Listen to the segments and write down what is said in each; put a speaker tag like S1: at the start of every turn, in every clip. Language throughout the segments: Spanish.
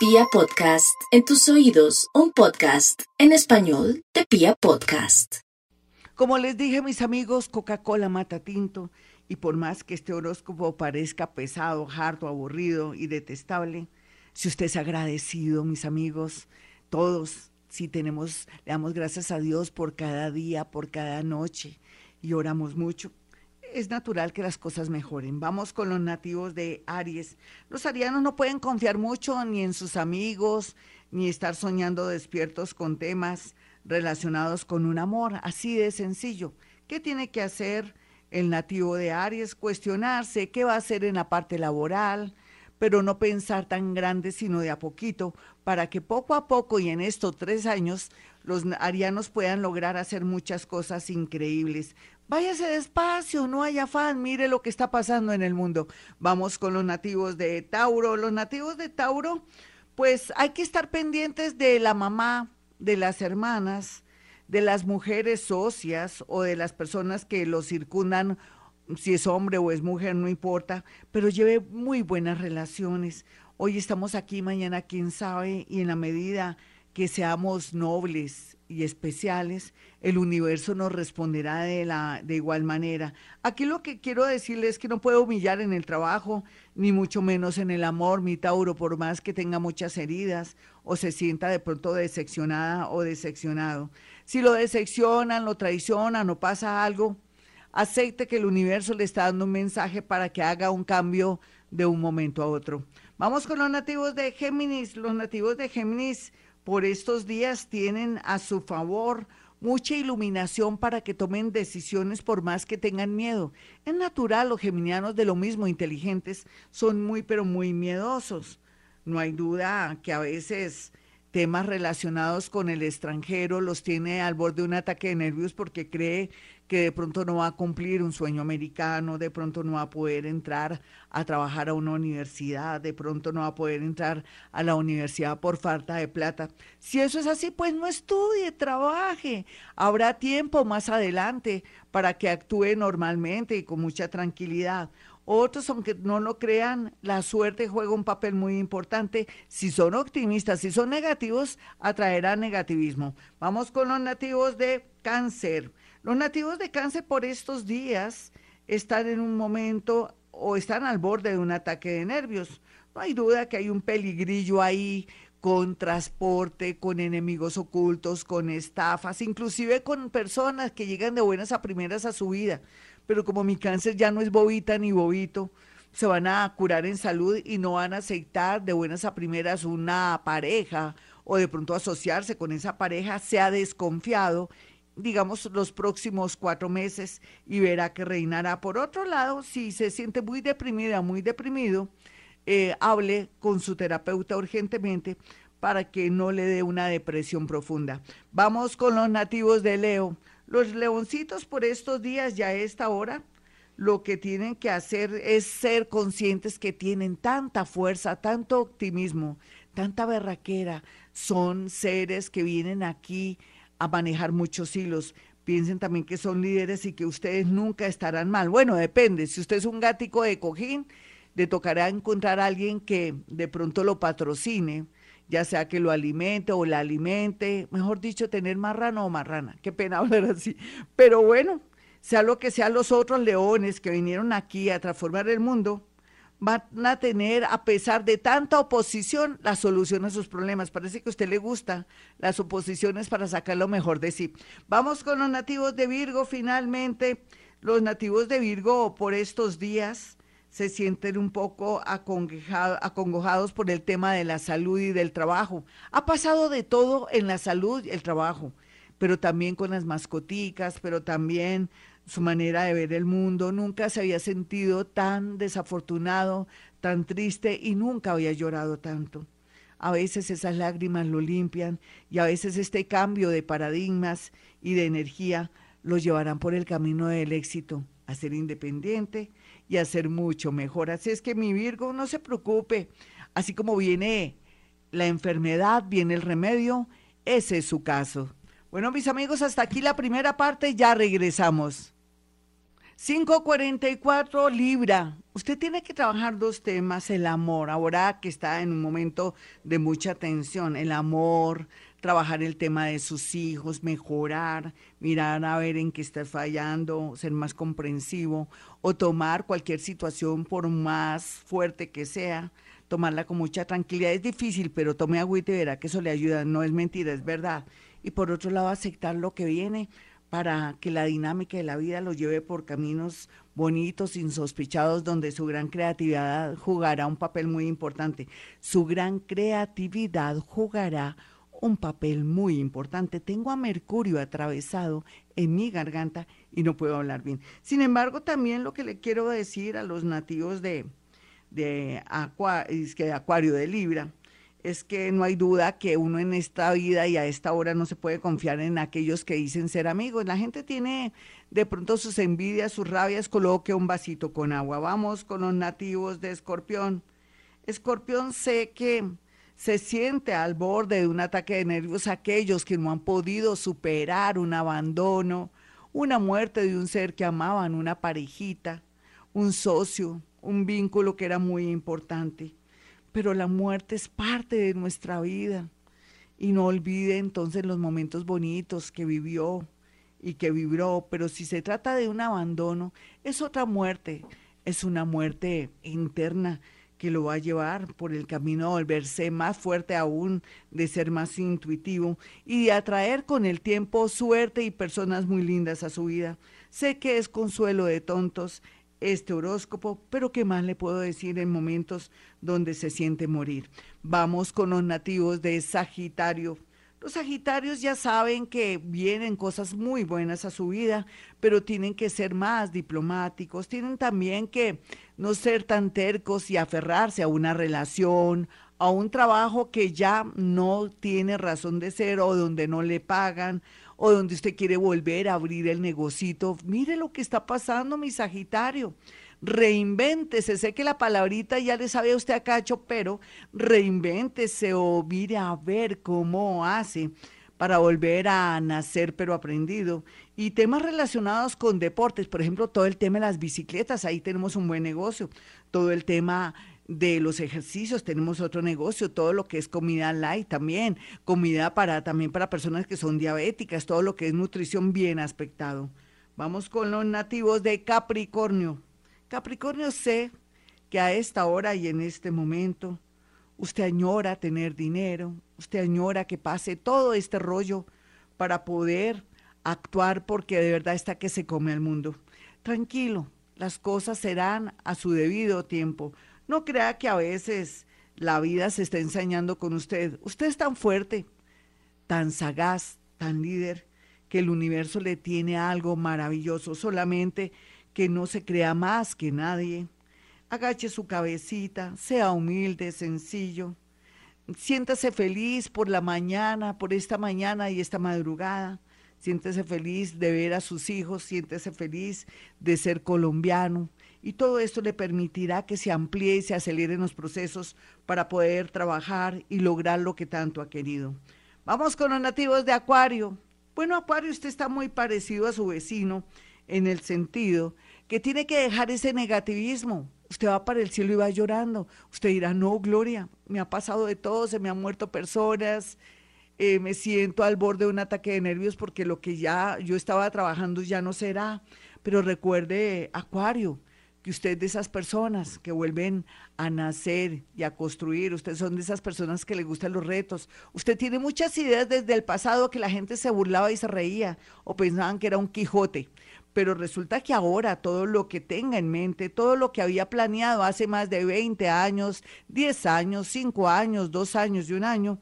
S1: Pia Podcast, en tus oídos, un podcast en español de Pia Podcast.
S2: Como les dije, mis amigos, Coca-Cola mata tinto, y por más que este horóscopo parezca pesado, harto, aburrido y detestable, si usted es agradecido, mis amigos, todos, si tenemos, le damos gracias a Dios por cada día, por cada noche, y oramos mucho, es natural que las cosas mejoren. Vamos con los nativos de Aries. Los arianos no pueden confiar mucho ni en sus amigos, ni estar soñando despiertos con temas relacionados con un amor, así de sencillo. ¿Qué tiene que hacer el nativo de Aries? Cuestionarse qué va a hacer en la parte laboral, pero no pensar tan grande, sino de a poquito, para que poco a poco y en estos tres años los arianos puedan lograr hacer muchas cosas increíbles. Váyase despacio, no hay afán, mire lo que está pasando en el mundo. Vamos con los nativos de Tauro. Los nativos de Tauro, pues hay que estar pendientes de la mamá, de las hermanas, de las mujeres socias o de las personas que lo circundan, si es hombre o es mujer, no importa, pero lleve muy buenas relaciones. Hoy estamos aquí, mañana quién sabe, y en la medida que seamos nobles y especiales, el universo nos responderá de, la, de igual manera. Aquí lo que quiero decirles es que no puedo humillar en el trabajo, ni mucho menos en el amor, mi Tauro, por más que tenga muchas heridas o se sienta de pronto decepcionada o decepcionado. Si lo decepcionan, lo traicionan o pasa algo, acepte que el universo le está dando un mensaje para que haga un cambio de un momento a otro. Vamos con los nativos de Géminis. Los nativos de Géminis por estos días tienen a su favor mucha iluminación para que tomen decisiones por más que tengan miedo. Es natural, los geminianos de lo mismo inteligentes son muy pero muy miedosos. No hay duda que a veces temas relacionados con el extranjero los tiene al borde de un ataque de nervios porque cree que de pronto no va a cumplir un sueño americano, de pronto no va a poder entrar a trabajar a una universidad, de pronto no va a poder entrar a la universidad por falta de plata. Si eso es así, pues no estudie, trabaje. Habrá tiempo más adelante para que actúe normalmente y con mucha tranquilidad. Otros, aunque no lo crean, la suerte juega un papel muy importante. Si son optimistas, si son negativos, atraerá negativismo. Vamos con los nativos de cáncer. Los nativos de cáncer por estos días están en un momento o están al borde de un ataque de nervios. No hay duda que hay un peligrillo ahí con transporte, con enemigos ocultos, con estafas, inclusive con personas que llegan de buenas a primeras a su vida. Pero como mi cáncer ya no es bobita ni bobito, se van a curar en salud y no van a aceptar de buenas a primeras una pareja o de pronto asociarse con esa pareja, se ha desconfiado digamos, los próximos cuatro meses y verá que reinará. Por otro lado, si se siente muy deprimida, muy deprimido, eh, hable con su terapeuta urgentemente para que no le dé una depresión profunda. Vamos con los nativos de Leo. Los leoncitos por estos días, ya a esta hora, lo que tienen que hacer es ser conscientes que tienen tanta fuerza, tanto optimismo, tanta berraquera. Son seres que vienen aquí a manejar muchos hilos. Piensen también que son líderes y que ustedes nunca estarán mal. Bueno, depende. Si usted es un gático de cojín, le tocará encontrar a alguien que de pronto lo patrocine, ya sea que lo alimente o la alimente, mejor dicho, tener marrano o marrana. Qué pena hablar así. Pero bueno, sea lo que sean los otros leones que vinieron aquí a transformar el mundo, van a tener, a pesar de tanta oposición, la solución a sus problemas. Parece que a usted le gusta las oposiciones para sacar lo mejor de sí. Vamos con los nativos de Virgo, finalmente. Los nativos de Virgo por estos días se sienten un poco acongojados por el tema de la salud y del trabajo. Ha pasado de todo en la salud y el trabajo, pero también con las mascoticas, pero también su manera de ver el mundo, nunca se había sentido tan desafortunado, tan triste y nunca había llorado tanto. A veces esas lágrimas lo limpian y a veces este cambio de paradigmas y de energía lo llevarán por el camino del éxito, a ser independiente y a ser mucho mejor. Así es que mi Virgo, no se preocupe, así como viene la enfermedad, viene el remedio, ese es su caso. Bueno, mis amigos, hasta aquí la primera parte, ya regresamos. 544 Libra. Usted tiene que trabajar dos temas, el amor, ahora que está en un momento de mucha tensión, el amor, trabajar el tema de sus hijos, mejorar, mirar a ver en qué está fallando, ser más comprensivo o tomar cualquier situación por más fuerte que sea, tomarla con mucha tranquilidad. Es difícil, pero tome agüita y verá que eso le ayuda, no es mentira, es verdad. Y por otro lado, aceptar lo que viene para que la dinámica de la vida lo lleve por caminos bonitos, insospechados, donde su gran creatividad jugará un papel muy importante. Su gran creatividad jugará un papel muy importante. Tengo a Mercurio atravesado en mi garganta y no puedo hablar bien. Sin embargo, también lo que le quiero decir a los nativos de, de, de Acuario de Libra, es que no hay duda que uno en esta vida y a esta hora no se puede confiar en aquellos que dicen ser amigos. La gente tiene de pronto sus envidias, sus rabias, coloque un vasito con agua. Vamos con los nativos de Escorpión. Escorpión sé que se siente al borde de un ataque de nervios aquellos que no han podido superar un abandono, una muerte de un ser que amaban, una parejita, un socio, un vínculo que era muy importante. Pero la muerte es parte de nuestra vida. Y no olvide entonces los momentos bonitos que vivió y que vibró, pero si se trata de un abandono, es otra muerte, es una muerte interna que lo va a llevar por el camino de volverse más fuerte aún, de ser más intuitivo y de atraer con el tiempo suerte y personas muy lindas a su vida. Sé que es consuelo de tontos este horóscopo, pero ¿qué más le puedo decir en momentos donde se siente morir? Vamos con los nativos de Sagitario. Los Sagitarios ya saben que vienen cosas muy buenas a su vida, pero tienen que ser más diplomáticos, tienen también que no ser tan tercos y aferrarse a una relación, a un trabajo que ya no tiene razón de ser o donde no le pagan o donde usted quiere volver a abrir el negocito. Mire lo que está pasando, mi Sagitario. Reinvéntese, sé que la palabrita ya le sabe usted a cacho, pero reinvéntese o mire a ver cómo hace para volver a nacer pero aprendido. Y temas relacionados con deportes, por ejemplo, todo el tema de las bicicletas, ahí tenemos un buen negocio. Todo el tema de los ejercicios, tenemos otro negocio, todo lo que es comida light también, comida para también para personas que son diabéticas, todo lo que es nutrición bien aspectado. Vamos con los nativos de Capricornio. Capricornio sé que a esta hora y en este momento usted añora tener dinero, usted añora que pase todo este rollo para poder actuar porque de verdad está que se come el mundo. Tranquilo, las cosas serán a su debido tiempo. No crea que a veces la vida se está ensañando con usted. Usted es tan fuerte, tan sagaz, tan líder, que el universo le tiene algo maravilloso, solamente que no se crea más que nadie. Agache su cabecita, sea humilde, sencillo. Siéntase feliz por la mañana, por esta mañana y esta madrugada. Siéntese feliz de ver a sus hijos, siéntese feliz de ser colombiano y todo esto le permitirá que se amplíe y se aceleren los procesos para poder trabajar y lograr lo que tanto ha querido. Vamos con los nativos de Acuario. Bueno, Acuario, usted está muy parecido a su vecino en el sentido que tiene que dejar ese negativismo. Usted va para el cielo y va llorando. Usted dirá, no, Gloria, me ha pasado de todo, se me han muerto personas, eh, me siento al borde de un ataque de nervios porque lo que ya yo estaba trabajando ya no será. Pero recuerde, Acuario, que usted de esas personas que vuelven a nacer y a construir, usted son de esas personas que le gustan los retos. Usted tiene muchas ideas desde el pasado que la gente se burlaba y se reía o pensaban que era un Quijote. Pero resulta que ahora todo lo que tenga en mente, todo lo que había planeado hace más de 20 años, 10 años, 5 años, 2 años y un año,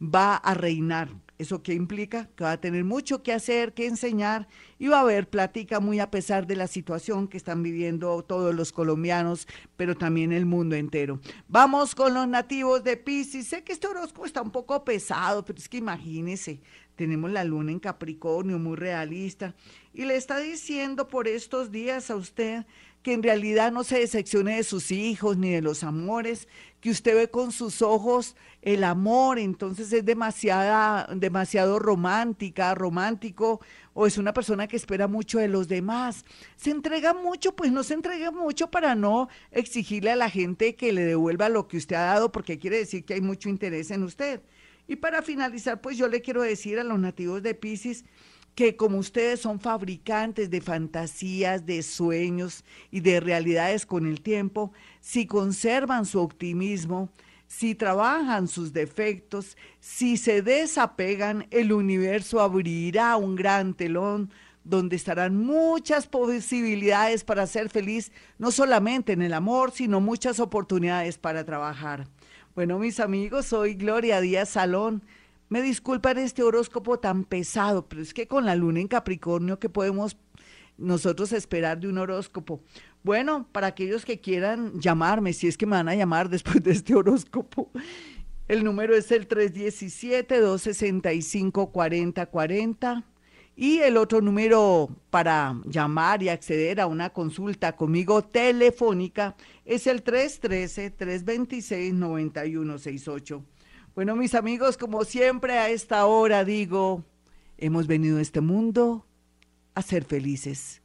S2: va a reinar ¿Eso qué implica? Que va a tener mucho que hacer, que enseñar y va a haber plática muy a pesar de la situación que están viviendo todos los colombianos, pero también el mundo entero. Vamos con los nativos de Pisces. Sé que este horóscopo está un poco pesado, pero es que imagínese, tenemos la luna en Capricornio, muy realista, y le está diciendo por estos días a usted que en realidad no se decepcione de sus hijos ni de los amores, que usted ve con sus ojos el amor, entonces es demasiada, demasiado romántica, romántico, o es una persona que espera mucho de los demás. Se entrega mucho, pues no se entrega mucho para no exigirle a la gente que le devuelva lo que usted ha dado, porque quiere decir que hay mucho interés en usted. Y para finalizar, pues yo le quiero decir a los nativos de Pisces, que como ustedes son fabricantes de fantasías, de sueños y de realidades con el tiempo, si conservan su optimismo, si trabajan sus defectos, si se desapegan, el universo abrirá un gran telón donde estarán muchas posibilidades para ser feliz, no solamente en el amor, sino muchas oportunidades para trabajar. Bueno, mis amigos, soy Gloria Díaz Salón me disculpan este horóscopo tan pesado, pero es que con la luna en Capricornio, ¿qué podemos nosotros esperar de un horóscopo? Bueno, para aquellos que quieran llamarme, si es que me van a llamar después de este horóscopo, el número es el 317-265-4040. Y el otro número para llamar y acceder a una consulta conmigo telefónica es el 313-326-9168. Bueno, mis amigos, como siempre a esta hora digo, hemos venido a este mundo a ser felices.